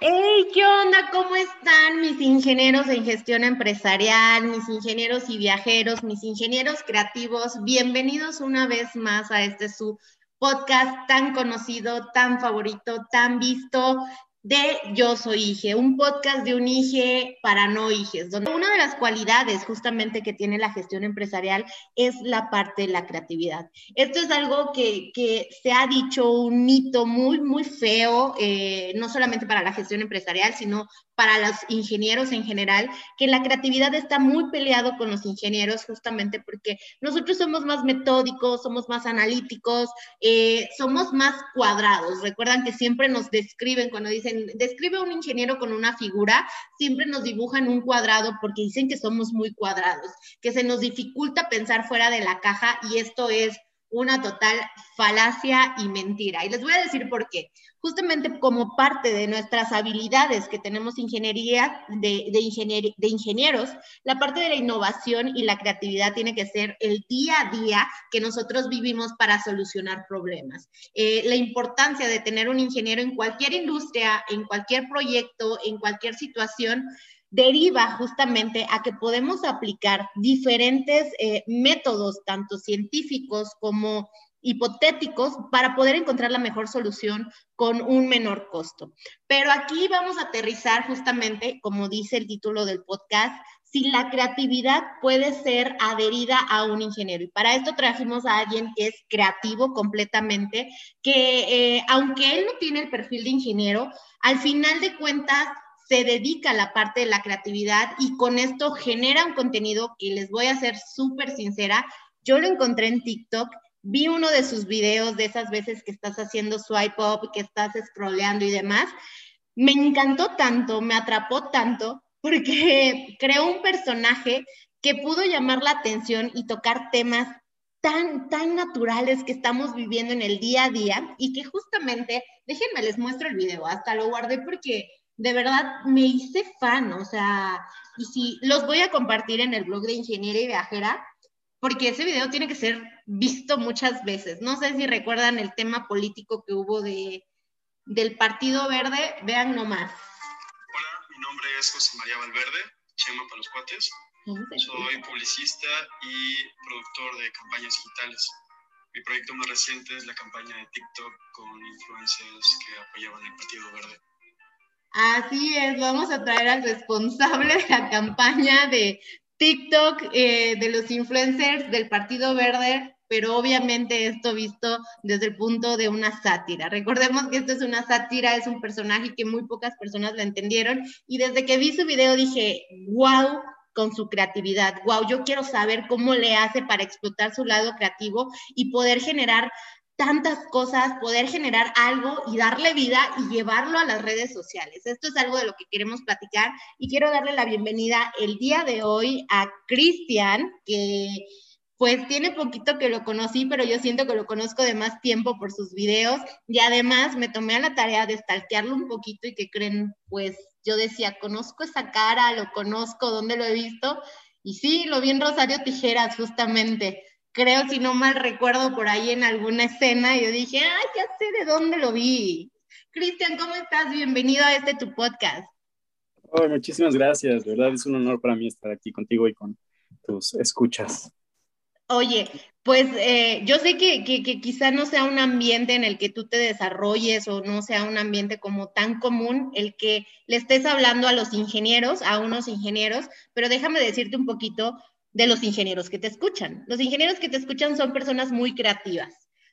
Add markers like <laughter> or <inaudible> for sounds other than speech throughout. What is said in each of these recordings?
Hey, ¿qué onda? ¿Cómo están mis ingenieros en gestión empresarial, mis ingenieros y viajeros, mis ingenieros creativos? Bienvenidos una vez más a este su podcast tan conocido, tan favorito, tan visto, de Yo Soy Ige, un podcast de un Ige para no Iges, donde una de las cualidades justamente que tiene la gestión empresarial es la parte de la creatividad. Esto es algo que, que se ha dicho un mito muy, muy feo, eh, no solamente para la gestión empresarial, sino para los ingenieros en general, que la creatividad está muy peleado con los ingenieros justamente porque nosotros somos más metódicos, somos más analíticos, eh, somos más cuadrados. Recuerdan que siempre nos describen cuando dicen, describe un ingeniero con una figura, siempre nos dibujan un cuadrado porque dicen que somos muy cuadrados, que se nos dificulta pensar fuera de la caja y esto es una total falacia y mentira. Y les voy a decir por qué. Justamente como parte de nuestras habilidades que tenemos ingeniería de, de, de ingenieros, la parte de la innovación y la creatividad tiene que ser el día a día que nosotros vivimos para solucionar problemas. Eh, la importancia de tener un ingeniero en cualquier industria, en cualquier proyecto, en cualquier situación, deriva justamente a que podemos aplicar diferentes eh, métodos, tanto científicos como hipotéticos, para poder encontrar la mejor solución con un menor costo. Pero aquí vamos a aterrizar justamente, como dice el título del podcast, si la creatividad puede ser adherida a un ingeniero. Y para esto trajimos a alguien que es creativo completamente, que eh, aunque él no tiene el perfil de ingeniero, al final de cuentas se dedica a la parte de la creatividad y con esto genera un contenido que les voy a ser súper sincera. Yo lo encontré en TikTok, vi uno de sus videos de esas veces que estás haciendo swipe up, que estás scrolleando y demás. Me encantó tanto, me atrapó tanto, porque <laughs> creó un personaje que pudo llamar la atención y tocar temas tan, tan naturales que estamos viviendo en el día a día y que justamente, déjenme les muestro el video, hasta lo guardé porque de verdad me hice fan, o sea, y si los voy a compartir en el blog de Ingeniería y Viajera, porque ese video tiene que ser visto muchas veces. No sé si recuerdan el tema político que hubo de, del Partido Verde, vean nomás. Hola, mi nombre es José María Valverde, Chema para los cuates. Soy publicista y productor de campañas digitales. Mi proyecto más reciente es la campaña de TikTok con influencers que apoyaban el Partido Verde. Así es, vamos a traer al responsable de la campaña de TikTok, eh, de los influencers del Partido Verde, pero obviamente esto visto desde el punto de una sátira. Recordemos que esto es una sátira, es un personaje que muy pocas personas lo entendieron y desde que vi su video dije, wow, con su creatividad. Wow, yo quiero saber cómo le hace para explotar su lado creativo y poder generar tantas cosas, poder generar algo y darle vida y llevarlo a las redes sociales. Esto es algo de lo que queremos platicar y quiero darle la bienvenida el día de hoy a Cristian, que pues tiene poquito que lo conocí, pero yo siento que lo conozco de más tiempo por sus videos y además me tomé a la tarea de stalkearlo un poquito y que creen, pues yo decía, conozco esa cara, lo conozco, ¿dónde lo he visto? Y sí, lo vi en Rosario Tijeras justamente creo, si no mal recuerdo, por ahí en alguna escena, yo dije, ay, ya sé de dónde lo vi. Cristian, ¿cómo estás? Bienvenido a este tu podcast. muchísimas gracias, de verdad es un honor para mí estar aquí contigo y con tus escuchas. Oye, pues eh, yo sé que, que, que, quizá no sea un ambiente en el que tú te desarrolles o no sea un ambiente como tan común el que le estés hablando a los ingenieros, a unos ingenieros, pero déjame decirte un poquito de los ingenieros que te escuchan. Los ingenieros que te escuchan son personas muy creativas.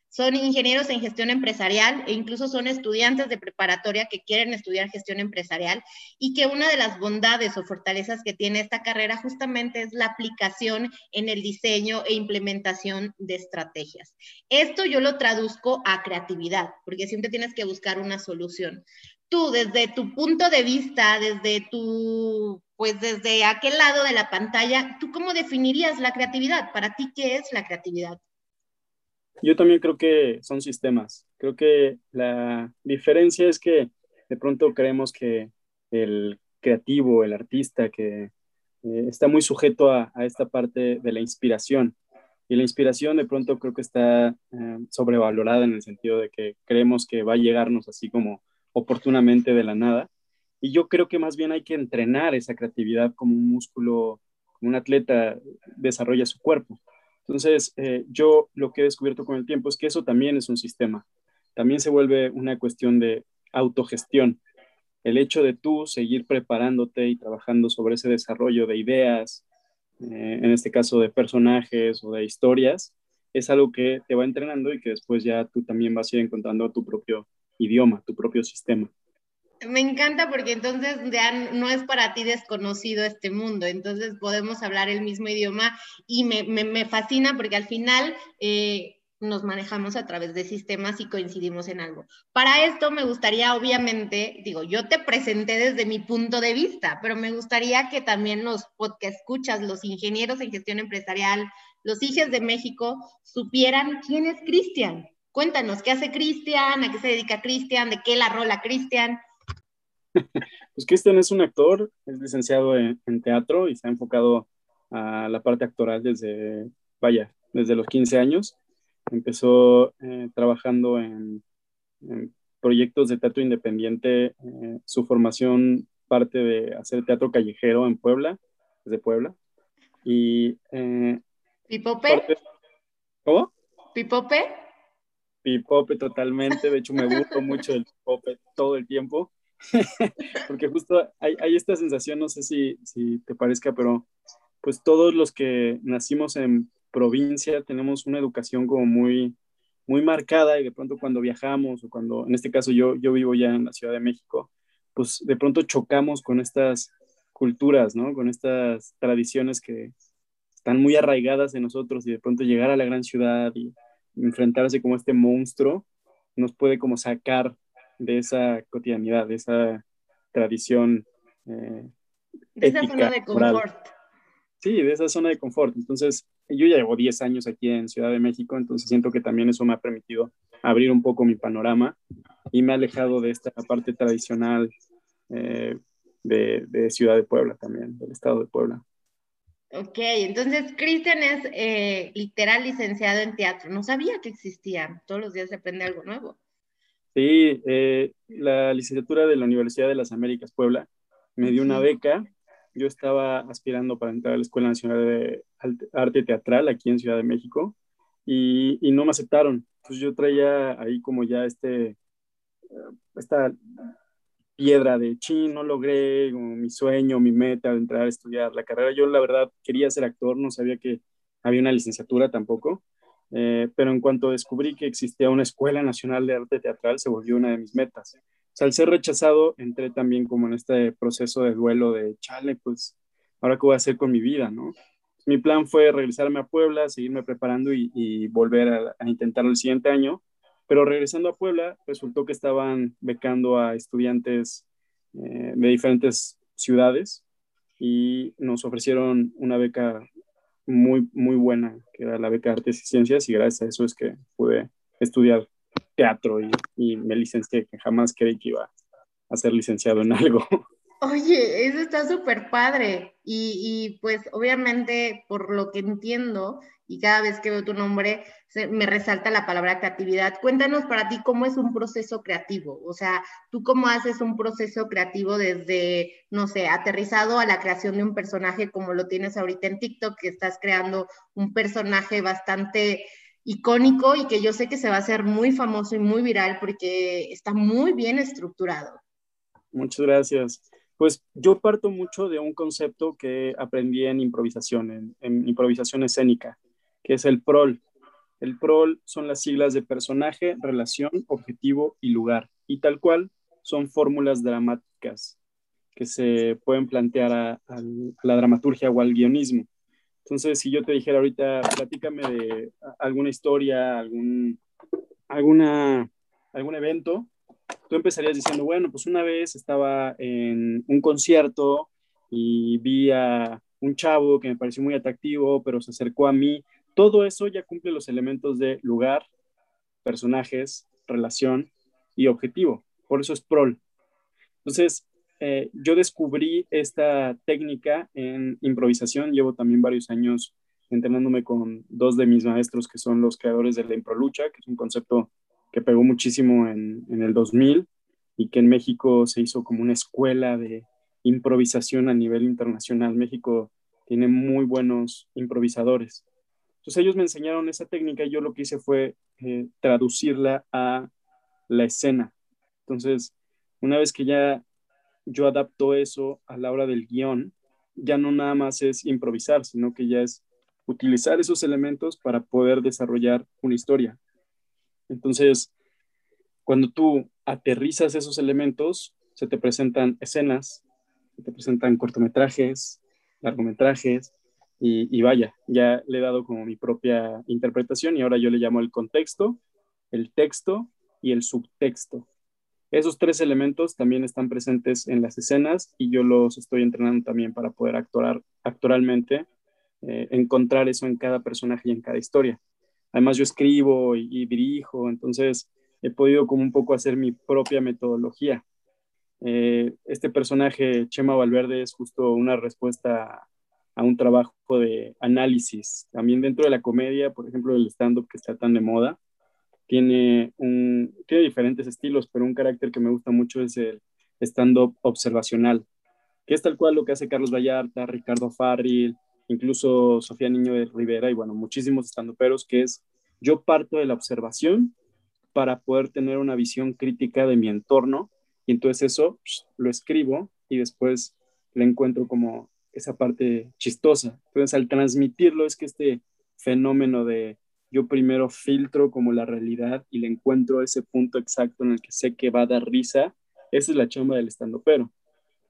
Son ingenieros en gestión empresarial e incluso son estudiantes de preparatoria que quieren estudiar gestión empresarial y que una de las bondades o fortalezas que tiene esta carrera justamente es la aplicación en el diseño e implementación de estrategias. Esto yo lo traduzco a creatividad, porque siempre tienes que buscar una solución. Tú, desde tu punto de vista, desde tu pues desde aquel lado de la pantalla, ¿tú cómo definirías la creatividad? Para ti, ¿qué es la creatividad? Yo también creo que son sistemas. Creo que la diferencia es que de pronto creemos que el creativo, el artista, que eh, está muy sujeto a, esta parte de la inspiración. Y la inspiración de pronto creo que está eh, sobrevalorada en el sentido de que creemos que va a llegarnos así como oportunamente de la nada Y yo creo que más bien hay que entrenar esa creatividad como un músculo, como un atleta desarrolla su cuerpo. Entonces, eh, yo lo que he descubierto con el tiempo es que eso también es un sistema. También se vuelve una cuestión de autogestión. El hecho de tú seguir preparándote y trabajando sobre ese desarrollo de ideas, eh, en este caso de personajes o de historias, es algo que te va entrenando y que después ya tú también vas a ir encontrando tu propio idioma, tu propio sistema. Me encanta porque entonces ya no es para ti desconocido este mundo, entonces podemos hablar el mismo idioma y me, fascina porque al final eh, nos manejamos a través de sistemas y coincidimos en algo. Para esto me gustaría, obviamente, digo, yo te presenté desde mi punto de vista, pero me gustaría que también los podcast escuchas, los ingenieros en gestión empresarial, los hijos de México supieran quién es Cristian. Cuéntanos, ¿qué hace Cristian? ¿A qué se dedica Cristian? ¿De qué la rola Cristian? <laughs> Pues Cristian es un actor, es licenciado en, teatro y se ha enfocado a la parte actoral desde, vaya, desde los 15 años. Empezó eh, trabajando en, proyectos de teatro independiente. Eh, su formación parte de hacer teatro callejero en Puebla, desde Puebla. Y eh, ¿Pipope? ¿Cómo? ¿Pipope? Pipope totalmente, de hecho me gusta mucho el pipope todo el tiempo, <laughs> porque justo hay, esta sensación, no sé si, si te parezca, pero pues todos los que nacimos en provincia tenemos una educación como muy, muy marcada y de pronto cuando viajamos o cuando, en este caso yo, yo vivo ya en la Ciudad de México, pues de pronto chocamos con estas culturas, ¿no? Con estas tradiciones que, están muy arraigadas en nosotros y de pronto llegar a la gran ciudad y enfrentarse como este monstruo nos puede como sacar de esa cotidianidad, de esa tradición. Eh, de esa zona de confort. Sí, de esa zona de confort. Entonces, yo ya llevo 10 años aquí en Ciudad de México, entonces siento que también eso me ha permitido abrir un poco mi panorama y me ha alejado de esta parte tradicional eh, de, de Ciudad de Puebla también, del estado de Puebla. Ok, entonces Cristian es eh, literal licenciado en teatro. No sabía que existía. Todos los días se aprende algo nuevo. Sí, eh, la licenciatura de la Universidad de las Américas Puebla me dio una beca. Yo estaba aspirando para entrar a la Escuela Nacional de Arte Teatral aquí en Ciudad de México y, y no me aceptaron. Entonces yo traía ahí como ya este, eh, esta piedra de, chin, no logré mi sueño, mi meta de entrar a estudiar la carrera. Yo la verdad quería ser actor, no sabía que había una licenciatura tampoco, eh, pero en cuanto descubrí que existía una Escuela Nacional de Arte Teatral, se volvió una de mis metas. O sea, al ser rechazado, entré también como en este proceso de duelo de, chale, pues, ahora qué voy a hacer con mi vida, ¿no? Mi plan fue regresarme a Puebla, seguirme preparando y, volver a, a intentarlo el siguiente año pero regresando a Puebla, resultó que estaban becando a estudiantes eh, de diferentes ciudades y nos ofrecieron una beca muy, muy buena, que era la beca de Artes y Ciencias, y gracias a eso es que pude estudiar teatro y, me licencié, que jamás creí que iba a ser licenciado en <laughs> algo. Oye, eso está súper padre. Y, pues obviamente, por lo que entiendo, y cada vez que veo tu nombre, me resalta la palabra creatividad. Cuéntanos para ti cómo es un proceso creativo. O sea, tú cómo haces un proceso creativo desde, no sé, aterrizado a la creación de un personaje como lo tienes ahorita en TikTok, que estás creando un personaje bastante icónico y que yo sé que se va a hacer muy famoso y muy viral porque está muy bien estructurado. Muchas gracias. Pues yo parto mucho de un concepto que aprendí en improvisación, en, improvisación escénica, que es el PROL. El PROL son las siglas de personaje, relación, objetivo y lugar. Y tal cual son fórmulas dramáticas que se pueden plantear a, la dramaturgia o al guionismo. Entonces, si yo te dijera ahorita, platícame de alguna historia, algún, alguna, algún evento, tú empezarías diciendo, bueno, pues una vez estaba en un concierto y vi a un chavo que me pareció muy atractivo, pero se acercó a mí. Todo eso ya cumple los elementos de lugar, personajes, relación y objetivo. Por eso es prol. Entonces, eh, yo descubrí esta técnica en improvisación. Llevo también varios años entrenándome con dos de mis maestros que son los creadores de la improlucha, que es un concepto que pegó muchísimo en, el 2000 y que en México se hizo como una escuela de improvisación a nivel internacional. México tiene muy buenos improvisadores. Entonces ellos me enseñaron esa técnica y yo lo que hice fue eh, traducirla a la escena. Entonces, una vez que ya yo adapto eso a la hora del guion, ya no nada más es improvisar, sino que ya es utilizar esos elementos para poder desarrollar una historia. Entonces, cuando tú aterrizas esos elementos, se te presentan escenas, se te presentan cortometrajes, largometrajes, y, vaya, ya le he dado como mi propia interpretación y ahora yo le llamo el contexto, el texto y el subtexto. Esos tres elementos también están presentes en las escenas y yo los estoy entrenando también para poder actuar actualmente, eh, encontrar eso en cada personaje y en cada historia. Además yo escribo y, dirijo, entonces he podido como un poco hacer mi propia metodología. Eh, este personaje, Chema Valverde, es justo una respuesta a un trabajo de análisis. También dentro de la comedia, por ejemplo, el stand-up que está tan de moda, tiene, un, tiene diferentes estilos, pero un carácter que me gusta mucho es el stand-up observacional, que es tal cual lo que hace Carlos Vallarta, Ricardo Farril, incluso Sofía Niño de Rivera y bueno, muchísimos stand-uperos, que es yo parto de la observación para poder tener una visión crítica de mi entorno y entonces eso lo escribo y después le encuentro como esa parte chistosa. Entonces, al transmitirlo es que este fenómeno de yo primero filtro como la realidad y le encuentro ese punto exacto en el que sé que va a dar risa, esa es la chamba del estando pero.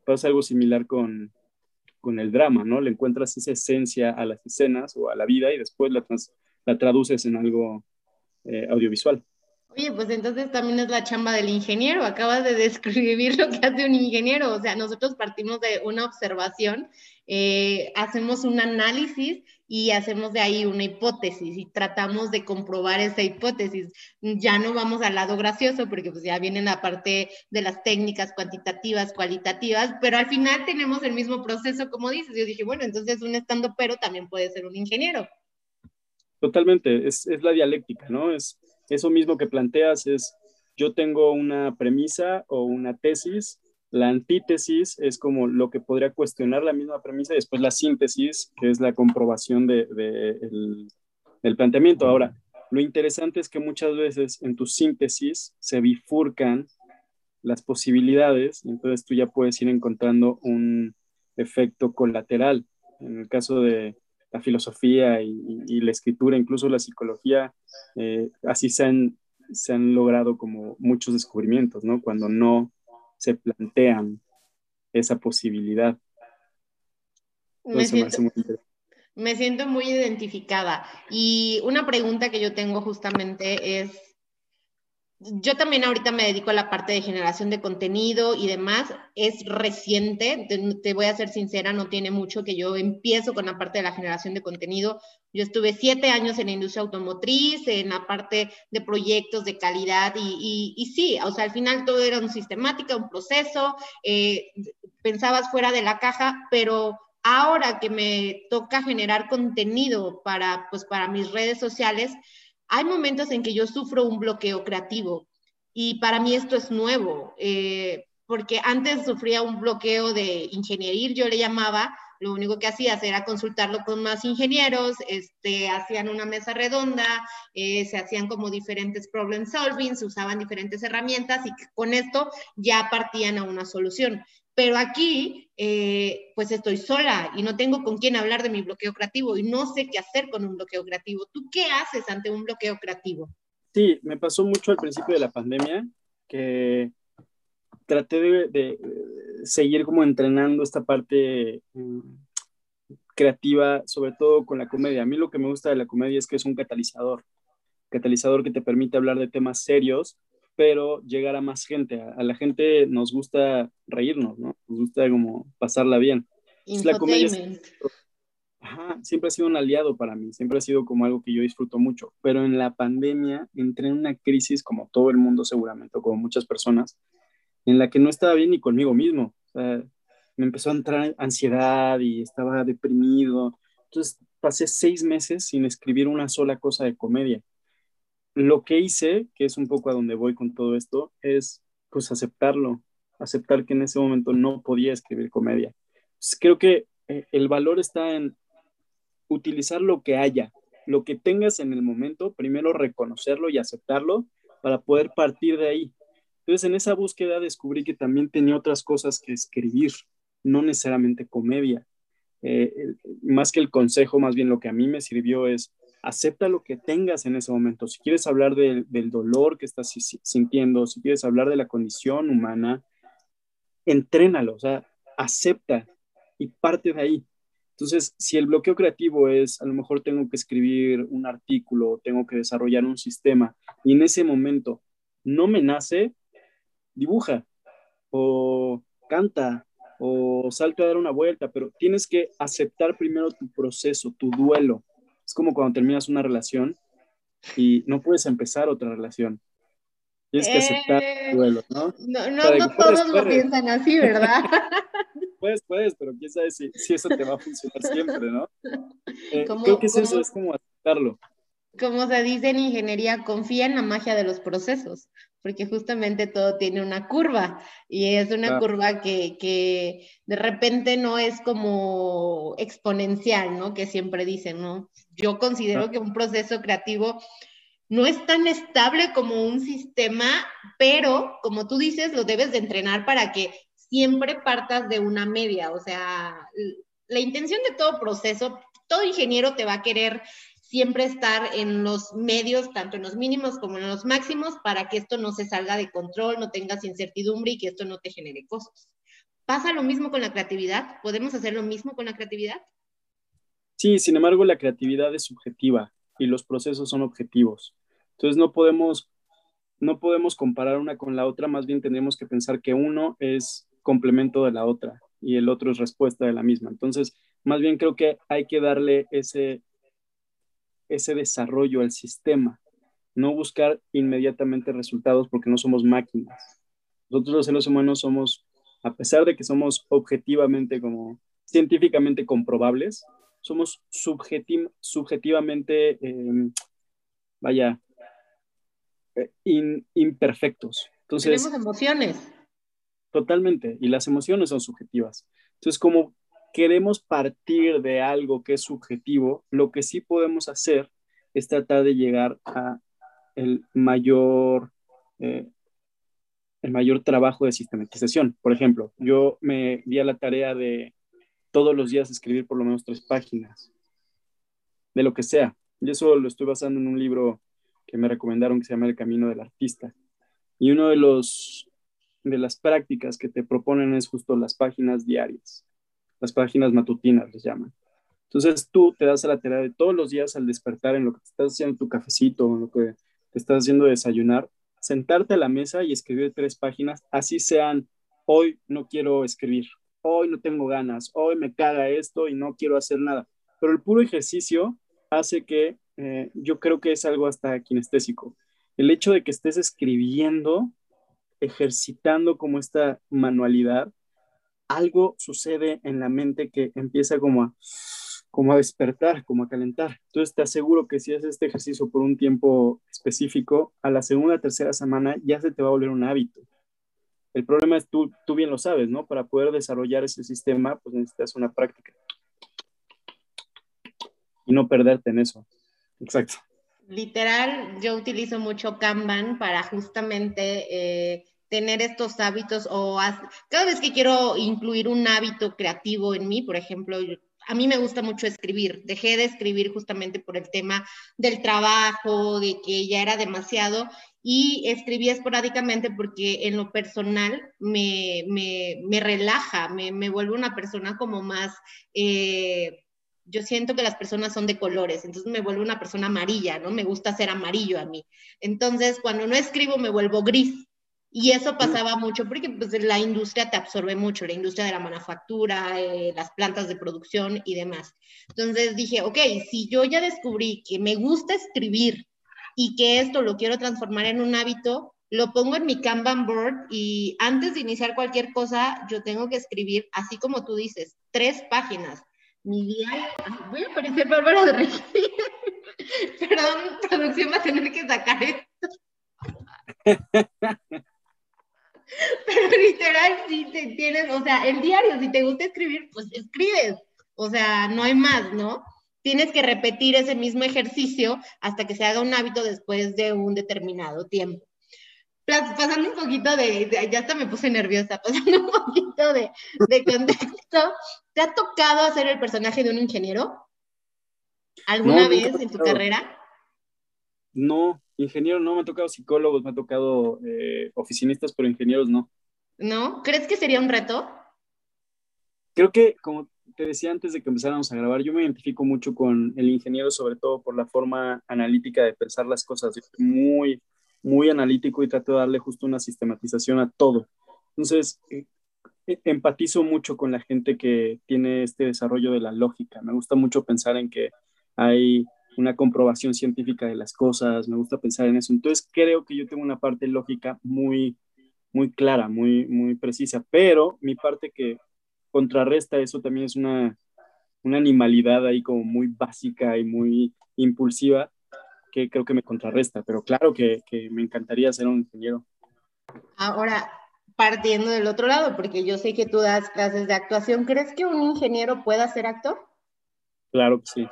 Pasa algo similar con, con el drama, ¿no? Le encuentras esa esencia a las escenas o a la vida y después la, la traduces en algo eh, audiovisual. Oye, pues entonces también es la chamba del ingeniero. Acabas de <laughs> describir lo que hace un ingeniero. O sea, nosotros partimos de una observación, eh, hacemos un análisis y hacemos de ahí una hipótesis y tratamos de comprobar esa hipótesis. Ya no vamos al lado gracioso porque pues ya viene la de las técnicas cuantitativas, cualitativas, pero al final tenemos el mismo proceso como dices. Yo dije, bueno, entonces un estando pero también puede ser un ingeniero. Totalmente, es, es la dialéctica, ¿no? Es eso mismo que planteas es, yo tengo una premisa o una tesis, la antítesis es como lo que podría cuestionar la misma premisa y después la síntesis, que es la comprobación de, del planteamiento. Ahora, lo interesante es que muchas veces en tu síntesis se bifurcan las posibilidades, entonces tú ya puedes ir encontrando un efecto colateral. En el caso de, la filosofía y, la escritura, incluso la psicología, eh, así se han, se han logrado como muchos descubrimientos, ¿no? Cuando no se plantean esa posibilidad. me, siento, me siento muy identificada. Y una pregunta que yo tengo justamente es, yo también ahorita me dedico a la parte de generación de contenido y demás. Es reciente, te, voy a ser sincera, no tiene mucho que yo empiezo con la parte de la generación de contenido. Yo estuve siete años en la industria automotriz, en la parte de proyectos de calidad y, y, sí, o sea, al final todo era un sistemática, un proceso, eh, pensabas fuera de la caja, pero ahora que me toca generar contenido para, pues, para mis redes sociales, hay momentos en que yo sufro un bloqueo creativo y para mí esto es nuevo, eh, porque antes sufría un bloqueo de ingeniería, yo le llamaba, lo único que hacía era consultarlo con más ingenieros, este, hacían una mesa redonda, eh, se hacían como diferentes problem solving, se usaban diferentes herramientas y con esto ya partían a una solución. Pero aquí, eh, pues estoy sola y no tengo con quién hablar de mi bloqueo creativo y no sé qué hacer con un bloqueo creativo. ¿Tú qué haces ante un bloqueo creativo? Sí, me pasó mucho al principio de la pandemia que traté de, seguir como entrenando esta parte mm, creativa, sobre todo con la comedia. A mí lo que me gusta de la comedia es que es un catalizador, catalizador que te permite hablar de temas serios pero llegar a más gente. A, la gente nos gusta reírnos, ¿no? Nos gusta como pasarla bien. La comedia ajá, siempre ha sido un aliado para mí, siempre ha sido como algo que yo disfruto mucho, pero en la pandemia entré en una crisis como todo el mundo seguramente, o como muchas personas, en la que no estaba bien ni conmigo mismo. O sea, me empezó a entrar ansiedad y estaba deprimido. Entonces pasé seis meses sin escribir una sola cosa de comedia lo que hice, que es un poco a donde voy con todo esto, es pues aceptarlo, aceptar que en ese momento no podía escribir comedia. Pues, creo que eh, el valor está en utilizar lo que haya, lo que tengas en el momento, primero reconocerlo y aceptarlo para poder partir de ahí. Entonces, en esa búsqueda descubrí que también tenía otras cosas que escribir, no necesariamente comedia. Eh, más que el consejo, más bien lo que a mí me sirvió es acepta lo que tengas en ese momento. Si quieres hablar del dolor que estás sintiendo, si quieres hablar de la condición humana, entrénalo, o sea, acepta y parte de ahí. Entonces, si el bloqueo creativo es, a lo mejor tengo que escribir un artículo, tengo que desarrollar un sistema, y en ese momento no me nace, dibuja o canta o salto a dar una vuelta, pero tienes que aceptar primero tu proceso, tu duelo. Como cuando terminas una relación y no puedes empezar otra relación. Tienes que aceptar eh, duelo, ¿no? No, no, todos lo piensan así, ¿verdad? <laughs> puedes, puedes, pero quién sabe si, si, eso te va a funcionar siempre, ¿no? <laughs> Eh, creo que es eso, es como aceptarlo. Como se dice en ingeniería, confía en la magia de los procesos porque justamente todo tiene una curva y es una curva que, de repente no es como exponencial, ¿no? Que siempre dicen, ¿no? Yo considero que un proceso creativo no es tan estable como un sistema, pero como tú dices, lo debes de entrenar para que siempre partas de una media, o sea, la intención de todo proceso, todo ingeniero te va a querer siempre estar en los medios, tanto en los mínimos como en los máximos, para que esto no se salga de control, no tengas incertidumbre y que esto no te genere cosas. ¿Pasa lo mismo con la creatividad? ¿Podemos hacer lo mismo con la creatividad? Sí, sin embargo, la creatividad es subjetiva y los procesos son objetivos. Entonces no podemos, no podemos comparar una con la otra, más bien tenemos que pensar que uno es complemento de la otra y el otro es respuesta de la misma. Entonces, más bien creo que hay que darle ese, ese desarrollo al sistema, no buscar inmediatamente resultados porque no somos máquinas. Nosotros los seres humanos somos, a pesar de que somos objetivamente como científicamente comprobables, somos subjetivamente, em, vaya, eh, imperfectos. Entonces, Tenemos emociones. Totalmente, y las emociones son subjetivas. Entonces, como queremos partir de algo que es subjetivo, lo que sí podemos hacer es tratar de llegar a el mayor, eh, el mayor trabajo de sistematización. Por ejemplo, yo me di a la tarea de todos los días escribir por lo menos tres páginas, de lo que sea. Y eso lo estoy basando en un libro que me recomendaron que se llama El Camino del Artista. Y uno de los de las prácticas que te proponen es justo las páginas diarias las páginas matutinas les llaman. Entonces tú te das a la tarea de todos los días al despertar en lo que te estás haciendo tu cafecito, en lo que te estás haciendo desayunar, sentarte a la mesa y escribir tres páginas, así sean, hoy no quiero escribir, hoy no tengo ganas, hoy me caga esto y no quiero hacer nada. Pero el puro ejercicio hace que eh, yo creo que es algo hasta kinestésico. El hecho de que estés escribiendo, ejercitando como esta manualidad, algo sucede en la mente que empieza como a, como a despertar, como a calentar. Entonces te aseguro que si haces este ejercicio por un tiempo específico, a la segunda tercera semana ya se te va a volver un hábito. El problema es, tú, tú bien lo sabes, ¿no? Para poder desarrollar ese sistema, pues necesitas una práctica. Y no perderte en eso. Exacto. Literal, yo utilizo mucho Kanban para justamente eh, tener estos hábitos o cada vez que quiero incluir un hábito creativo en mí, por ejemplo, a mí me gusta mucho escribir. Dejé de escribir justamente por el tema del trabajo, de que ya era demasiado, y escribí esporádicamente porque en lo personal me, me, relaja, me, me, vuelve una persona como más... Eh, yo siento que las personas son de colores, entonces me vuelvo una persona amarilla, ¿no? Me gusta ser amarillo a mí. Entonces, cuando no escribo, me vuelvo gris. Y eso pasaba mucho porque pues, la industria te absorbe mucho, la industria de la manufactura, eh, las plantas de producción y demás. Entonces dije, ok, si yo ya descubrí que me gusta escribir y que esto lo quiero transformar en un hábito, lo pongo en mi Kanban board y antes de iniciar cualquier cosa, yo tengo que escribir, así como tú dices, tres páginas. Mi día, voy a parecer Bárbara de Regil. <laughs> Perdón, producción va a tener que sacar esto. <laughs> <laughs> Pero literal, si te tienes, o sea, el diario, si te gusta escribir, pues escribes. O sea, no hay más, ¿no? Tienes que repetir ese mismo ejercicio hasta que se haga un hábito después de un determinado tiempo. Pasando un poquito de, ya hasta me puse nerviosa, <laughs> pasando un poquito de, de contexto, ¿te ha tocado hacer el personaje de un ingeniero? ¿Alguna vez en tu carrera? No, ingeniero no, me ha tocado psicólogos, me ha tocado eh, oficinistas, pero ingenieros no. ¿No? ¿Crees que sería un reto? Creo que, como te decía antes de que empezáramos a grabar, yo me identifico mucho con el ingeniero, sobre todo por la forma analítica de pensar las cosas. muy, muy analítico y trato de darle justo una sistematización a todo. Entonces, eh, e, empatizo mucho con la gente que tiene este desarrollo de la lógica. Me gusta mucho pensar en que hay una comprobación científica de las cosas, me gusta pensar en eso. Entonces creo que yo tengo una parte lógica muy, muy clara, muy, muy precisa, pero mi parte que contrarresta eso también es una, una animalidad ahí como muy básica y muy impulsiva que creo que me contrarresta, pero claro que, que me encantaría ser un ingeniero. Ahora, partiendo del otro lado, porque yo sé que tú das clases de actuación, ¿crees que un ingeniero pueda ser actor? Claro que sí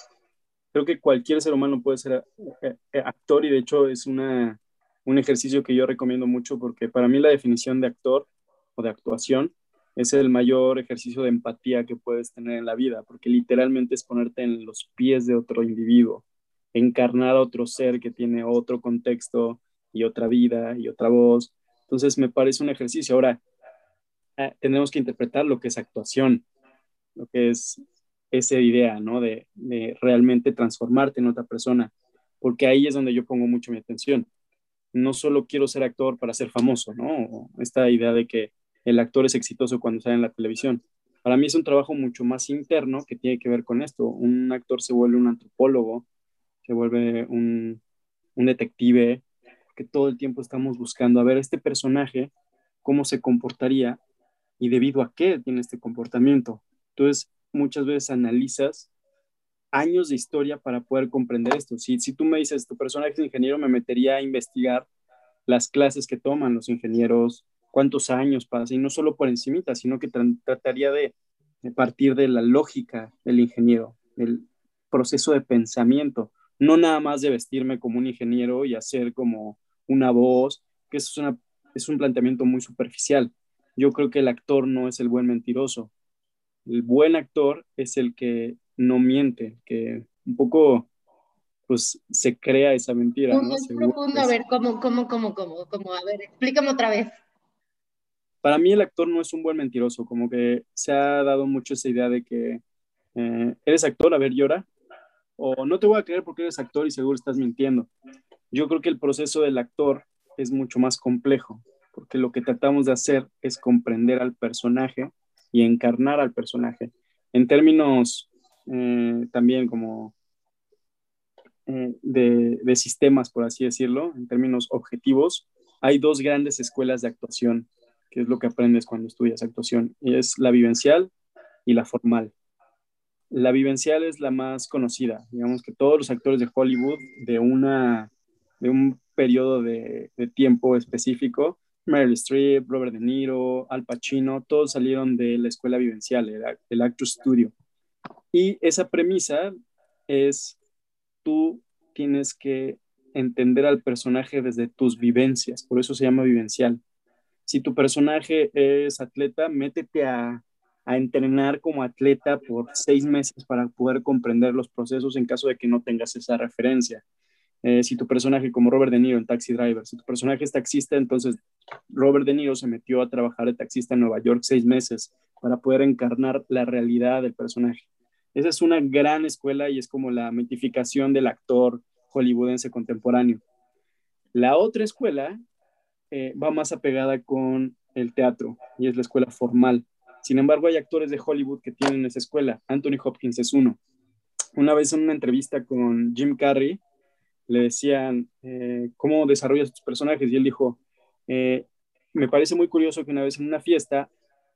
creo que cualquier ser humano puede ser eh, eh, actor y de hecho es una, un ejercicio que yo recomiendo mucho porque para mí la definición de actor o de actuación es el mayor ejercicio de empatía que puedes tener en la vida, porque literalmente es ponerte en los pies de otro individuo, encarnar a otro ser que tiene otro contexto y otra vida y otra voz. Entonces me parece un ejercicio. Ahora, eh, tenemos que interpretar lo que es actuación, lo que es esa idea, ¿no? De, realmente transformarte en otra persona, porque ahí es donde yo pongo mucho mi atención. No solo quiero ser actor para ser famoso, ¿no? Esta idea de que el actor es exitoso cuando sale en la televisión. Para mí es un trabajo mucho más interno que tiene que ver con esto. Un actor se vuelve un antropólogo, se vuelve un, un detective, que todo el tiempo estamos buscando a ver este personaje, cómo se comportaría y debido a qué tiene este comportamiento. Entonces, muchas veces analizas años de historia para poder comprender esto. Si, si tú me dices, tu personaje es ingeniero, me metería a investigar las clases que toman los ingenieros, cuántos años pasa, y no solo por encimita, sino que trataría de, de, partir de la lógica del ingeniero, del proceso de pensamiento, no nada más de vestirme como un ingeniero y hacer como una voz, que eso es, una, es un planteamiento muy superficial. Yo creo que el actor no es el buen mentiroso, el buen actor es el que no miente, que un poco pues se crea esa mentira. ¿no? profundo, a ver, ¿cómo, cómo, cómo, cómo, cómo? A ver, explícame otra vez. Para mí el actor no es un buen mentiroso, como que se ha dado mucho esa idea de que eh, eres actor, a ver, llora, o no te voy a creer porque eres actor y seguro estás mintiendo. Yo creo que el proceso del actor es mucho más complejo, porque lo que tratamos de hacer es comprender al personaje y encarnar al personaje. En términos eh, también como eh, de, sistemas, por así decirlo, en términos objetivos, hay dos grandes escuelas de actuación, que es lo que aprendes cuando estudias actuación, y es la vivencial y la formal. La vivencial es la más conocida, digamos que todos los actores de Hollywood de, una, de un periodo de, de tiempo específico Meryl Streep, Robert De Niro, Al Pacino, todos salieron de la escuela vivencial, el, Actor Studio. Y esa premisa es, tú tienes que entender al personaje desde tus vivencias, por eso se llama vivencial. Si tu personaje es atleta, métete a, a entrenar como atleta por seis meses para poder comprender los procesos en caso de que no tengas esa referencia. Eh, si tu personaje, como Robert De Niro en Taxi Driver, si tu personaje es taxista, entonces Robert De Niro se metió a trabajar de taxista en Nueva York seis meses para poder encarnar la realidad del personaje. Esa es una gran escuela y es como la mitificación del actor hollywoodense contemporáneo. La otra escuela eh, va más apegada con el teatro y es la escuela formal. Sin embargo, hay actores de Hollywood que tienen esa escuela. Anthony Hopkins es uno. Una vez en una entrevista con Jim Carrey, le decían, eh, ¿cómo desarrollas tus personajes? Y él dijo, eh, me parece muy curioso que una vez en una fiesta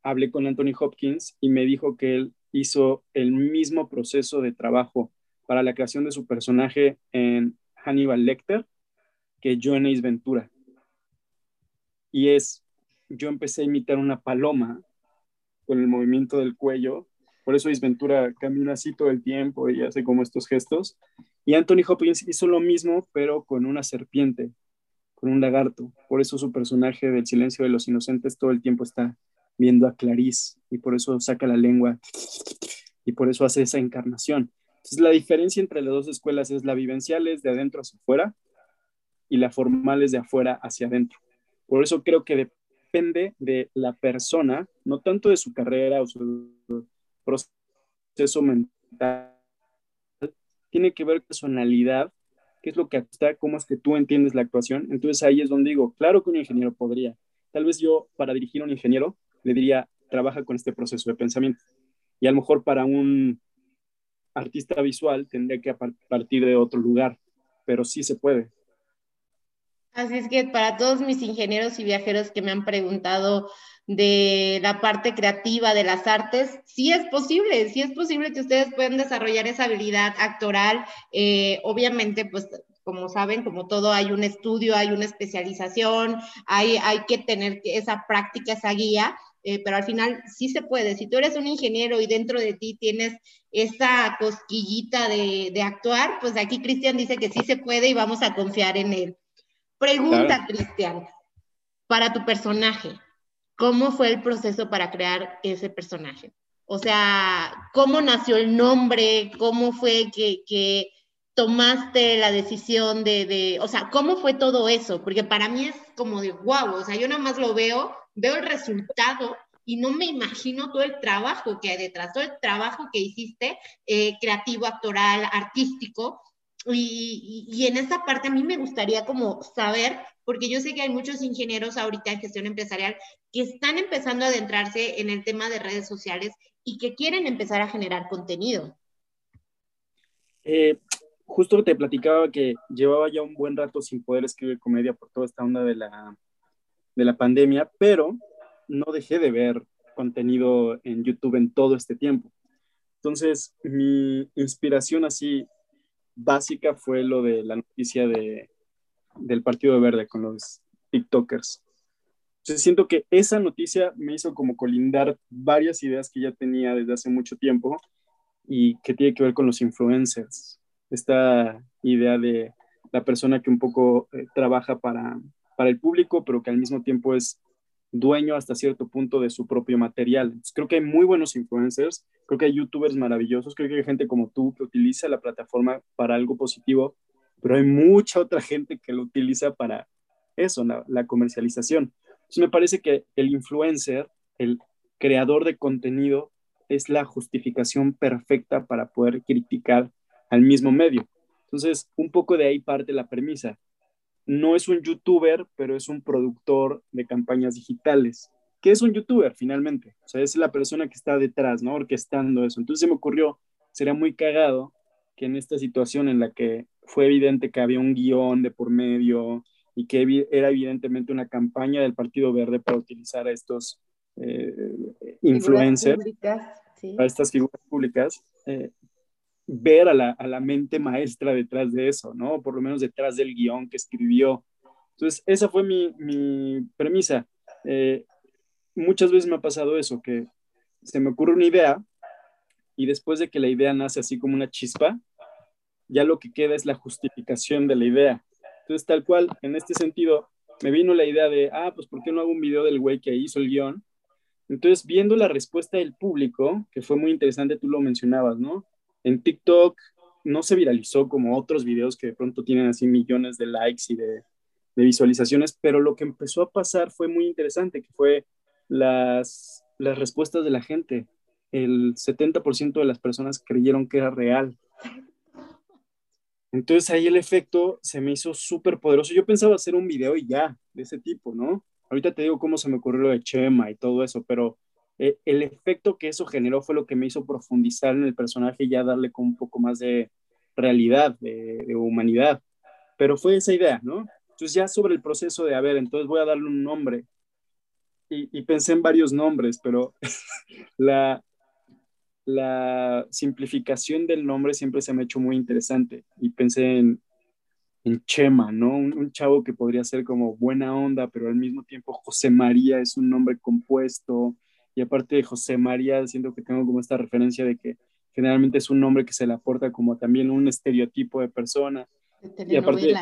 hablé con Anthony Hopkins y me dijo que él hizo el mismo proceso de trabajo para la creación de su personaje en Hannibal Lecter que yo en Ace Ventura. Y es yo empecé a imitar una paloma con el movimiento del cuello. Por eso Isventura camina así todo el tiempo y hace como estos gestos. Y Anthony Hopkins hizo lo mismo, pero con una serpiente, con un lagarto. Por eso su personaje del silencio de los inocentes todo el tiempo está viendo a Clarice y por eso saca la lengua y por eso hace esa encarnación. Entonces, la diferencia entre las dos escuelas es la vivencial es de adentro hacia afuera y la formal es de afuera hacia adentro. Por eso creo que depende de la persona, no tanto de su carrera o su proceso mental, tiene que ver personalidad, qué es lo que está, cómo es que tú entiendes la actuación. Entonces ahí es donde digo, claro que un ingeniero podría. Tal vez yo, para dirigir a un ingeniero, le diría, trabaja con este proceso de pensamiento. Y a lo mejor para un artista visual tendría que partir de otro lugar, pero sí se puede. Así es que para todos mis ingenieros y viajeros que me han preguntado de la parte creativa de las artes, sí es posible, sí es posible que ustedes puedan desarrollar esa habilidad actoral. Eh, obviamente, pues como saben, como todo, hay un estudio, hay una especialización, hay, hay que tener esa práctica, esa guía, eh, pero al final sí se puede. Si tú eres un ingeniero y dentro de ti tienes esa cosquillita de, de actuar, pues aquí Cristian dice que sí se puede y vamos a confiar en él. Pregunta, Cristian, para tu personaje, ¿cómo fue el proceso para crear ese personaje? O sea, ¿cómo nació el nombre? ¿Cómo fue que, que tomaste la decisión de, de, o sea, cómo fue todo eso? Porque para mí es como de guau, o sea, yo nada más lo veo, veo el resultado y no me imagino todo el trabajo que hay detrás, todo el trabajo que hiciste, eh, creativo, actoral, artístico. Y, y, y, en esta parte a mí me gustaría como saber, porque yo sé que hay muchos ingenieros ahorita en gestión empresarial que están empezando a adentrarse en el tema de redes sociales y que quieren empezar a generar contenido. Eh, justo te platicaba que llevaba ya un buen rato sin poder escribir comedia por toda esta onda de la, de la pandemia, pero no dejé de ver contenido en YouTube en todo este tiempo. Entonces, mi inspiración así básica fue lo de la noticia de, del Partido Verde con los TikTokers. Entonces, siento que esa noticia me hizo como colindar varias ideas que ya tenía desde hace mucho tiempo y que tiene que ver con los influencers esta idea de la persona que un poco eh, trabaja para, para el público, pero que al mismo tiempo es dueño hasta cierto punto de su propio material. creo que hay muy buenos influencers, creo que hay youtubers maravillosos, creo que hay gente como tú que utiliza la plataforma para algo positivo, pero hay mucha otra gente que lo utiliza para eso, la, la comercialización. Entonces me parece que el influencer, el creador de contenido, es la justificación perfecta para poder criticar al mismo medio. Entonces, un poco de ahí parte la premisa. No es un youtuber, pero es un productor de campañas digitales. ¿Qué es un youtuber finalmente? O sea, es la persona que está detrás, ¿no? Orquestando eso. Entonces se me ocurrió, sería muy cagado que en esta situación en la que fue evidente que había un guion de por medio y que era evidentemente una campaña del Partido Verde para utilizar a estos eh, influencers, a estas figuras públicas, eh, ver a la, a la, mente maestra detrás de eso, ¿no? Por lo menos detrás del guion que escribió. Entonces, esa fue mi, mi premisa. Eh, muchas veces me ha pasado eso, que se me ocurre una idea y después de que la idea nace así como una chispa, ya lo que queda es la justificación de la idea. Entonces, tal cual, en este sentido, me vino la idea de, ah, pues, ¿por qué no hago un video del güey que hizo el guion? Entonces, viendo la respuesta del público, que fue muy interesante, tú lo mencionabas, ¿no? En TikTok no se viralizó como otros videos que de pronto tienen así millones de likes y de, visualizaciones, pero lo que empezó a pasar fue muy interesante, que fue las, las respuestas de la gente. El 70% de las personas creyeron que era real. Entonces ahí el efecto se me hizo súper poderoso. Yo pensaba hacer un video y ya, de ese tipo, ¿no? Ahorita te digo cómo se me ocurrió lo de Chema y todo eso, pero eh, el efecto que eso generó fue lo que me hizo profundizar en el personaje y ya darle con un poco más de realidad, de, humanidad. Pero fue esa idea, ¿no? Entonces ya sobre el proceso de, a ver, entonces voy a darle un nombre. Y, pensé en varios nombres, pero <laughs> la, la simplificación del nombre siempre se me ha hecho muy interesante. Y pensé en, en Chema, ¿no? Un, chavo que podría ser como buena onda, pero al mismo tiempo José María es un nombre compuesto. Y aparte de José María, siento que tengo como esta referencia de que generalmente es un nombre que se le aporta como también un estereotipo de persona. y aparte,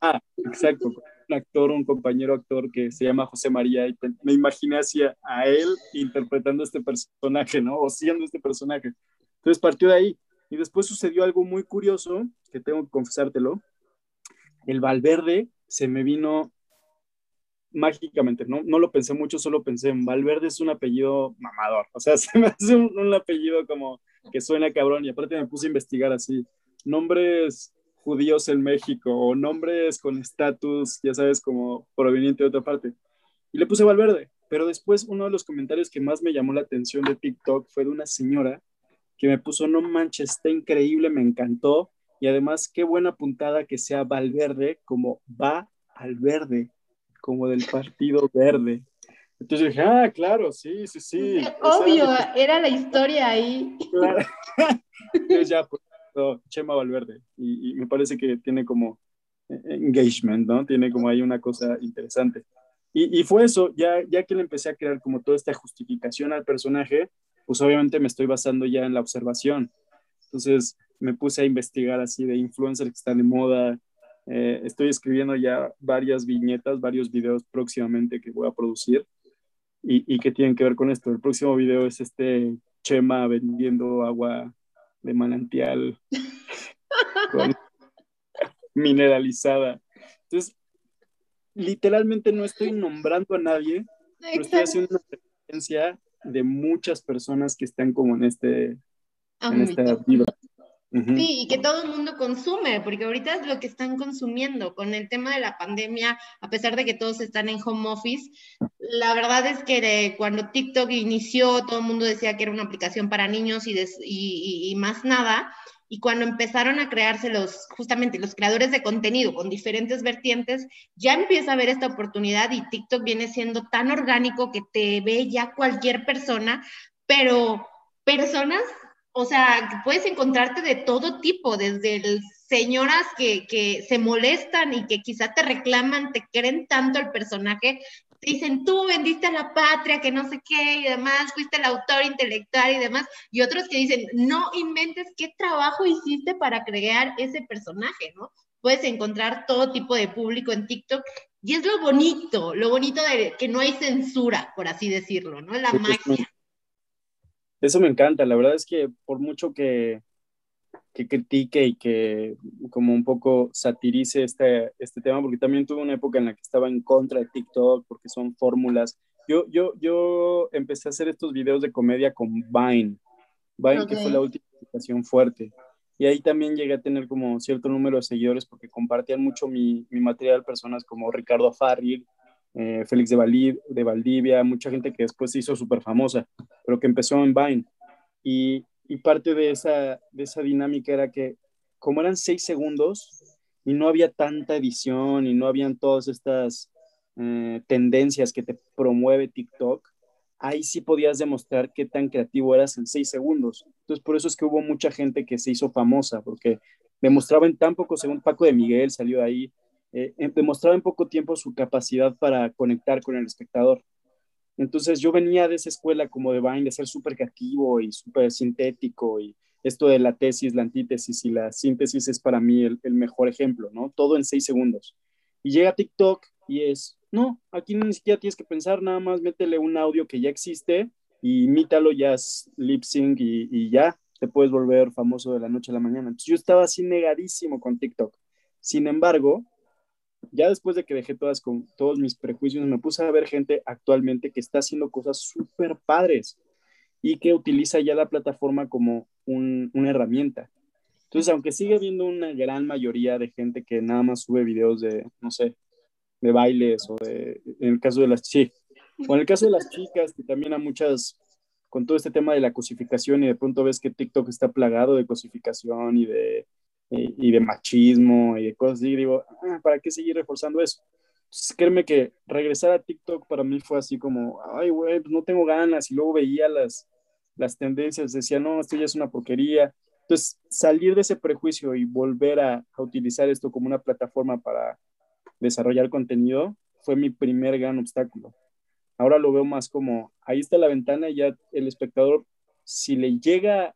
ah, exacto, actor, un compañero actor que se llama José María y me imaginé hacia a él interpretando este personaje, ¿no? O siendo este personaje. Entonces partió de ahí. Y después sucedió algo muy curioso, que tengo que confesártelo. El Valverde se me vino mágicamente, ¿no? No lo pensé mucho, solo pensé en Valverde es un apellido mamador. O sea, <laughs> se me hace un, apellido como que suena cabrón. Y aparte me puse a investigar así. Nombres judíos en México o nombres con estatus, ya sabes, como proveniente de otra parte. Y le puse Valverde. Pero después uno de los comentarios que más me llamó la atención de TikTok fue de una señora que me puso, no manches, está increíble, me encantó. Y además, qué buena puntada que sea Valverde como va al verde, como del Partido Verde. Entonces dije, ah, claro, sí, sí, sí. Obvio, era la historia ahí. Claro. <laughs> Entonces ya, pues, Chema Valverde. Y, me parece que tiene como eh, engagement, ¿no? Tiene como ahí una cosa interesante. Y, fue eso, ya, ya que le empecé a crear como toda esta justificación al personaje, pues obviamente me estoy basando ya en la observación. Entonces me puse a investigar así de influencers que están de moda. Eh, estoy escribiendo ya varias viñetas, varios videos próximamente que voy a producir y que tienen que ver con esto. El próximo video es este Chema vendiendo agua de manantial mineralizada. Entonces, literalmente no estoy nombrando a nadie, pero estoy haciendo una referencia de muchas personas que están como en este en esta vida. Sí, y que todo el mundo consume, porque ahorita es lo que están consumiendo con el tema de la pandemia, a pesar de que todos están en home office. La verdad es que cuando TikTok inició, todo el mundo decía que era una aplicación para niños y, más nada. Y cuando empezaron a crearse los, justamente los creadores de contenido con diferentes vertientes, ya empieza a haber esta oportunidad y TikTok viene siendo tan orgánico que te ve ya cualquier persona, pero personas, o sea, puedes encontrarte de todo tipo, desde señoras que, que, se molestan y que quizá te reclaman, te creen tanto el personaje, te dicen, tú vendiste a la patria, que no sé qué, y demás, fuiste el autor intelectual y demás, y otros que dicen, no inventes qué trabajo hiciste para crear ese personaje, ¿no? Puedes encontrar todo tipo de público en TikTok, y es lo bonito, lo bonito de que no hay censura, por así decirlo, ¿no? La magia. Eso me encanta, la verdad es que por mucho que, que critique y que como un poco satirice este, este tema, porque también tuve una época en la que estaba en contra de TikTok, porque son fórmulas. Yo, yo, yo empecé a hacer estos videos de comedia con Vine, Vine que fue la última aplicación fuerte. Y ahí también llegué a tener como cierto número de seguidores porque compartían mucho mi, mi material personas como Ricardo Farril, eh, Félix de, Valdivia, de Valdivia, mucha gente que después se hizo súper famosa, pero que empezó en Vine. Y, y parte de esa, de esa dinámica era que como eran seis segundos y no había tanta edición y no habían todas estas eh, tendencias que te promueve TikTok, ahí sí podías demostrar qué tan creativo eras en seis segundos. Entonces, por eso es que hubo mucha gente que se hizo famosa, porque demostraba en tan poco segundos, Paco de Miguel salió ahí, eh, demostraba en poco tiempo su capacidad para conectar con el espectador. Entonces yo venía de esa escuela como de Vine, de ser súper creativo y súper sintético y esto de la tesis, la antítesis y la síntesis es para mí el, mejor ejemplo, ¿no? Todo en seis segundos. Y llega TikTok y es, no, aquí ni siquiera tienes que pensar, nada más métele un audio que ya existe y imítalo, ya es lip sync y, y ya te puedes volver famoso de la noche a la mañana. Yo estaba así negadísimo con TikTok. Sin embargo, ya después de que dejé todas con todos mis prejuicios, me puse a ver gente actualmente que está haciendo cosas súper padres y que utiliza ya la plataforma como una herramienta. Entonces, aunque sigue habiendo una gran mayoría de gente que nada más sube videos de, no sé, de bailes o de, en el caso de las, sí, o en el caso de las chicas, que también hay muchas, con todo este tema de la cosificación y de pronto ves que TikTok está plagado de cosificación y de y, de machismo y de cosas así, digo, ah, ¿para qué seguir reforzando eso? Entonces, créeme que regresar a TikTok para mí fue así como, ay, güey, pues no tengo ganas, y luego veía las, las tendencias, decía, no, esto ya es una porquería, Entonces, salir de ese prejuicio y volver a, a utilizar esto como una plataforma para desarrollar contenido fue mi primer gran obstáculo. Ahora lo veo más como, ahí está la ventana y ya el espectador, si le llega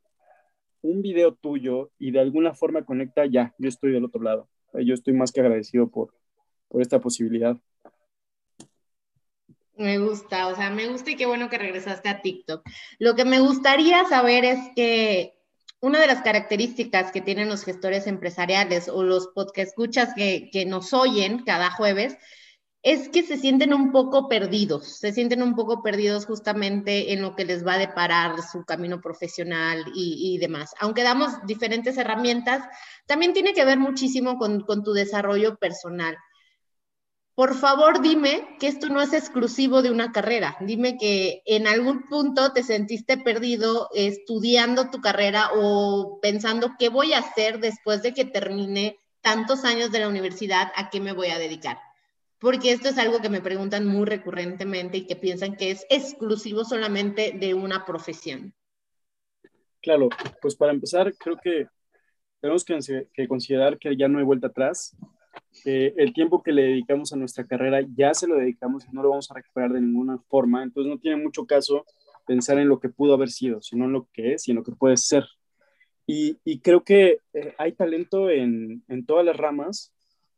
un video tuyo y de alguna forma conecta, ya, yo estoy del otro lado. Yo estoy más que agradecido por, por esta posibilidad. Me gusta, o sea, me gusta y qué bueno que regresaste a TikTok. Lo que me gustaría saber es que una de las características que tienen los gestores empresariales o los podcast escuchas que, que nos oyen cada jueves es que se sienten un poco perdidos, se sienten un poco perdidos justamente en lo que les va a deparar su camino profesional y, demás. Aunque damos diferentes herramientas, también tiene que ver muchísimo con, con tu desarrollo personal por favor dime que esto no es exclusivo de una carrera. Dime que en algún punto te sentiste perdido estudiando tu carrera o pensando qué voy a hacer después de que termine tantos años de la universidad, a qué me voy a dedicar. Porque esto es algo que me preguntan muy recurrentemente y que piensan que es exclusivo solamente de una profesión. Claro, pues para empezar, creo que tenemos que, considerar que ya no hay vuelta atrás el tiempo que le dedicamos a nuestra carrera ya se lo dedicamos y no lo vamos a recuperar de ninguna forma, entonces no tiene mucho caso pensar en lo que pudo haber sido, sino en lo que es y en lo que puede ser. Y, creo que eh, hay talento en, en todas las ramas,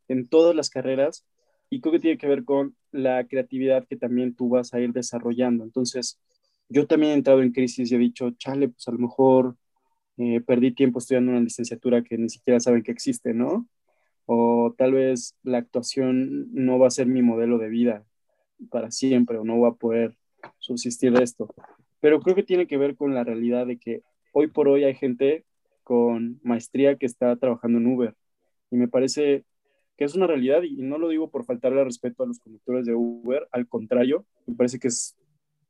en todas las carreras, y creo que tiene que ver con la creatividad que también tú vas a ir desarrollando. Entonces, yo también he entrado en crisis y he dicho, chale, pues a lo mejor eh, perdí tiempo estudiando una licenciatura que ni siquiera saben que existe, ¿no? o tal vez la actuación no va a ser mi modelo de vida para siempre o no va a poder subsistir de esto. Pero creo que tiene que ver con la realidad de que hoy por hoy hay gente con maestría que está trabajando en Uber y me parece que es una realidad y no lo digo por faltarle respeto a los conductores de Uber, al contrario, me parece que es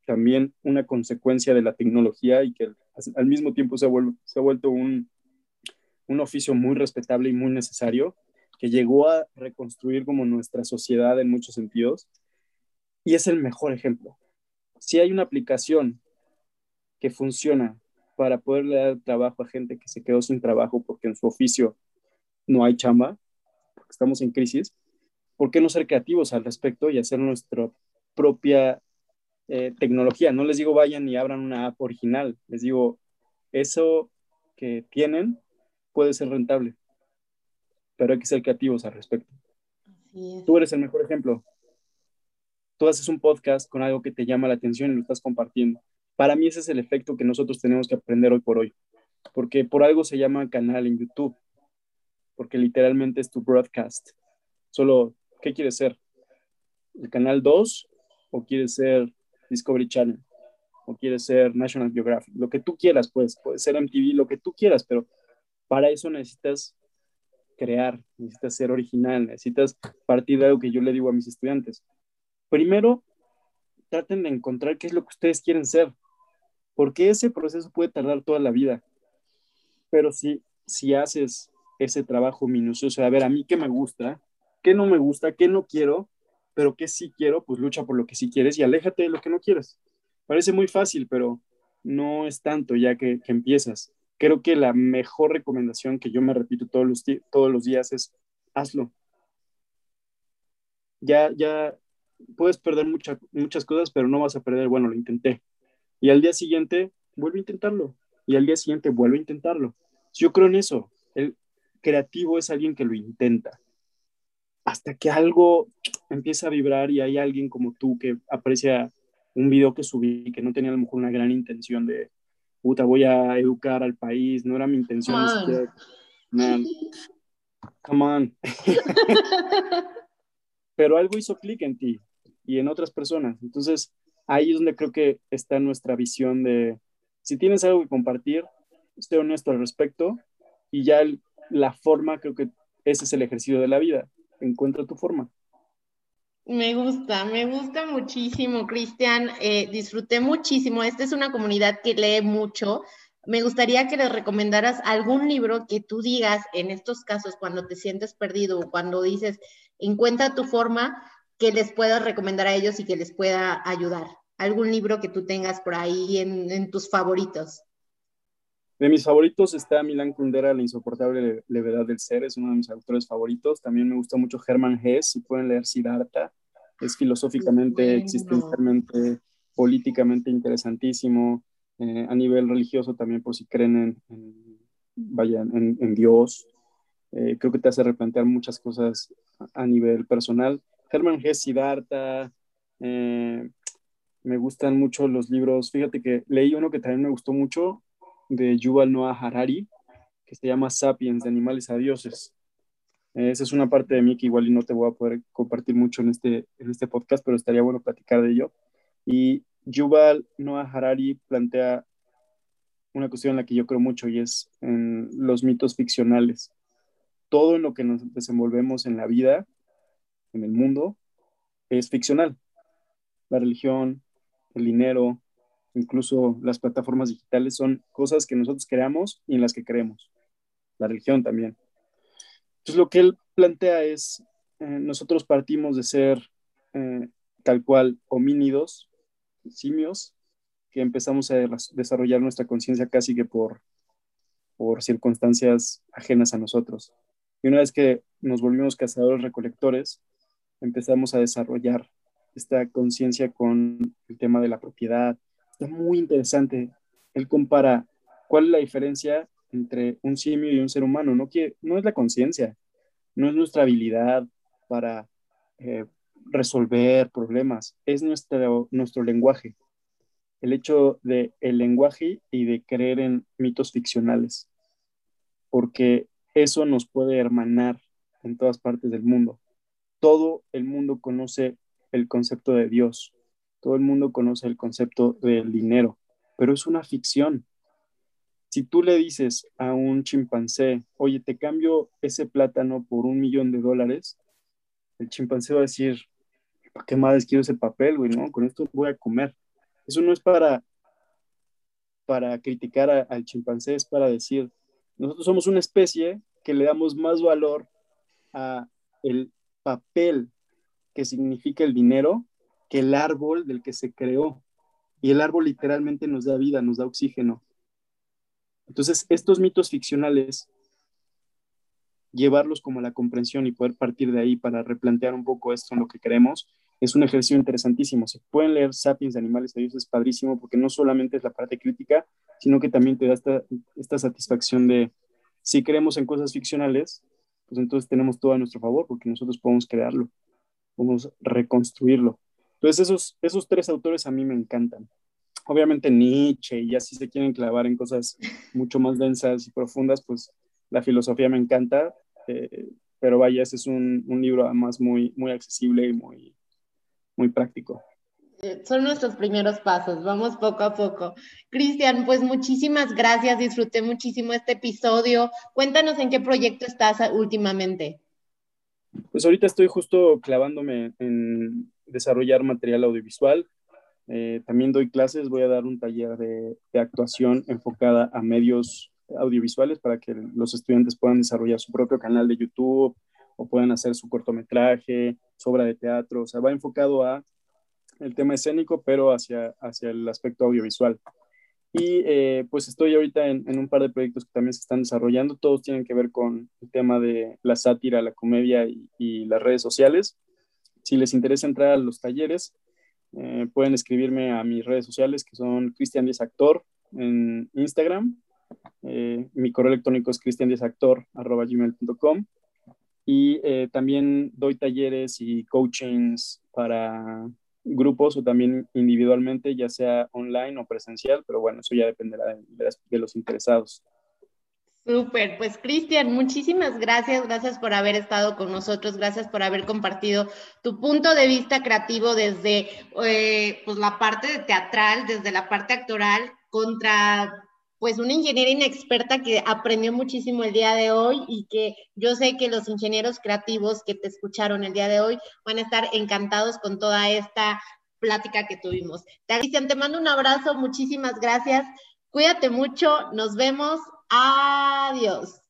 también una consecuencia de la tecnología y que al mismo tiempo se ha, se ha vuelto un, un oficio muy respetable y muy necesario que llegó a reconstruir como nuestra sociedad en muchos sentidos y es el mejor ejemplo. Si hay una aplicación que funciona para poderle dar trabajo a gente que se quedó sin trabajo porque en su oficio no hay chamba, porque estamos en crisis, ¿por qué no ser creativos al respecto y hacer nuestra propia eh, tecnología? No les digo vayan y abran una app original, les digo, eso que tienen puede ser rentable pero hay que ser creativos al respecto. Tú eres el mejor ejemplo. Tú haces un podcast con algo que te llama la atención y lo estás compartiendo. Para mí ese es el efecto que nosotros tenemos que aprender hoy por hoy, porque por algo se llama canal en YouTube, porque literalmente es tu broadcast. Solo, ¿qué quieres ser? ¿El canal 2 o quieres ser Discovery Channel? ¿O quieres ser National Geographic? Lo que tú quieras, pues, puede ser MTV, lo que tú quieras, pero para eso necesitas crear, necesitas ser original, necesitas partir de algo que yo le digo a mis estudiantes. Primero, traten de encontrar qué es lo que ustedes quieren ser, porque ese proceso puede tardar toda la vida. Pero si, si haces ese trabajo minucioso, a ver, a mí qué me gusta, qué no me gusta, qué no quiero, pero qué sí quiero, pues lucha por lo que sí quieres y aléjate de lo que no quieres. Parece muy fácil, pero no es tanto ya que, empiezas creo que la mejor recomendación que yo me repito todos los, todos los días es hazlo. Ya, ya puedes perder muchas cosas, pero no vas a perder, bueno, lo intenté. Y al día siguiente, vuelve a intentarlo. Y al día siguiente, vuelve a intentarlo. Yo creo en eso. El creativo es alguien que lo intenta. Hasta que algo empieza a vibrar y hay alguien como tú que aprecia un video que subí que no tenía a lo mejor una gran intención de, puta, voy a educar al país, no era mi intención. Come on. <laughs> Pero algo hizo clic en ti y en otras personas. Entonces, ahí es donde creo que está nuestra visión de, si tienes algo que compartir, esté honesto al respecto y ya la forma, creo que ese es el ejercicio de la vida. Encuentra tu forma. Me gusta, me gusta muchísimo, Cristian. Eh, disfruté muchísimo. Esta es una comunidad que lee mucho. Me gustaría que les recomendaras algún libro que tú digas en estos casos, cuando te sientes perdido o cuando dices, encuentra tu forma, que les puedas recomendar a ellos y que les pueda ayudar. Algún libro que tú tengas por ahí en, tus favoritos. De mis favoritos está Milan Kundera, La insoportable levedad del ser, es uno de mis autores favoritos. También me gusta mucho Hermann Hesse, si pueden leer Siddhartha, es filosóficamente, existencialmente, políticamente interesantísimo. Eh, a nivel religioso también, por si creen en, en, Dios. Eh, creo que te hace replantear muchas cosas a, nivel personal. Hermann Hesse, Siddhartha, eh, me gustan mucho los libros. Fíjate que leí uno que también me gustó mucho de Yuval Noah Harari, que se llama Sapiens, de animales a dioses. Esa es una parte de mí que igual no te voy a poder compartir mucho en este, en este podcast, pero estaría bueno platicar de ello. Y Yuval Noah Harari plantea una cuestión en la que yo creo mucho y es en los mitos ficcionales. Todo en lo que nos desenvolvemos en la vida, en el mundo, es ficcional. La religión, el dinero, incluso las plataformas digitales son cosas que nosotros creamos y en las que creemos. La religión también. Entonces lo que él plantea es, eh, nosotros partimos de ser eh, tal cual homínidos, simios, que empezamos a desarrollar nuestra conciencia casi que por, por circunstancias ajenas a nosotros. Y una vez que nos volvimos cazadores recolectores, empezamos a desarrollar esta conciencia con el tema de la propiedad. Está muy interesante. Él compara cuál es la diferencia entre un simio y un ser humano. No, que, no es la conciencia, no es nuestra habilidad para eh, resolver problemas, es nuestro, nuestro lenguaje. El hecho de el lenguaje y de creer en mitos ficcionales, porque eso nos puede hermanar en todas partes del mundo. Todo el mundo conoce el concepto de Dios. Todo el mundo conoce el concepto del dinero, pero es una ficción. Si tú le dices a un chimpancé, oye, te cambio ese plátano por un millón de dólares, el chimpancé va a decir, ¿para qué más quiero ese papel, güey? No, con esto voy a comer. Eso no es para, para criticar al chimpancé, es para decir, nosotros somos una especie que le damos más valor a el papel que significa el dinero el árbol del que se creó. Y el árbol literalmente nos da vida, nos da oxígeno. Entonces, estos mitos ficcionales, llevarlos como la comprensión y poder partir de ahí para replantear un poco esto en lo que queremos, es un ejercicio interesantísimo. Se pueden leer Sapiens de Animales a Dios, es padrísimo porque no solamente es la parte crítica, sino que también te da esta, esta satisfacción de, si creemos en cosas ficcionales, pues entonces tenemos todo a nuestro favor porque nosotros podemos crearlo podemos reconstruirlo. Entonces esos, esos tres autores a mí me encantan. Obviamente Nietzsche, y así se quieren clavar en cosas mucho más densas y profundas, pues la filosofía me encanta, eh, pero vaya, ese es un, un, libro además muy, muy accesible y muy, muy práctico. Eh, son nuestros primeros pasos, vamos poco a poco. Cristian, pues muchísimas gracias, disfruté muchísimo este episodio. Cuéntanos en qué proyecto estás últimamente. Pues ahorita estoy justo clavándome en desarrollar material audiovisual. Eh, también doy clases, voy a dar un taller de, actuación enfocada a medios audiovisuales para que los estudiantes puedan desarrollar su propio canal de YouTube o puedan hacer su cortometraje, su obra de teatro. O sea, va enfocado a el tema escénico, pero hacia, hacia el aspecto audiovisual. Y eh, pues estoy ahorita en, un par de proyectos que también se están desarrollando. Todos tienen que ver con el tema de la sátira, la comedia y, las redes sociales. Si les interesa entrar a los talleres, eh, pueden escribirme a mis redes sociales que son Cristian Díaz Actor en Instagram. Eh, mi correo electrónico es cristiandiezactor.com y también doy talleres y coachings para grupos o también individualmente, ya sea online o presencial, pero bueno, eso ya dependerá de, los interesados. Súper, pues Cristian, muchísimas gracias, gracias por haber estado con nosotros, gracias por haber compartido tu punto de vista creativo desde eh, pues la parte teatral, desde la parte actoral, contra pues una ingeniera inexperta que aprendió muchísimo el día de hoy y que yo sé que los ingenieros creativos que te escucharon el día de hoy van a estar encantados con toda esta plática que tuvimos. Cristian, te mando un abrazo, muchísimas gracias. Cuídate mucho, nos vemos. Adiós.